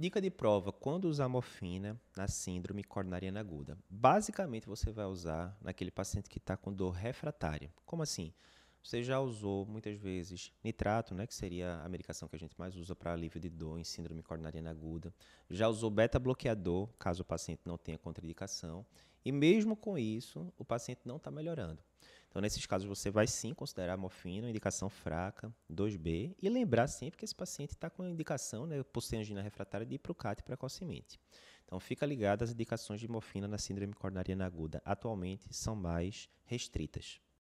Dica de prova: quando usar morfina na síndrome coronariana aguda? Basicamente, você vai usar naquele paciente que está com dor refratária. Como assim? Você já usou muitas vezes nitrato, né, que seria a medicação que a gente mais usa para alívio de dor em síndrome coronariana aguda. Já usou beta-bloqueador, caso o paciente não tenha contraindicação. E mesmo com isso, o paciente não está melhorando. Então, nesses casos, você vai sim considerar a morfina, indicação fraca, 2B, e lembrar sempre que esse paciente está com a indicação, né, por ser angina refratária, de ir para o CAT precocemente. Então, fica ligado, as indicações de morfina na síndrome coronariana aguda atualmente são mais restritas.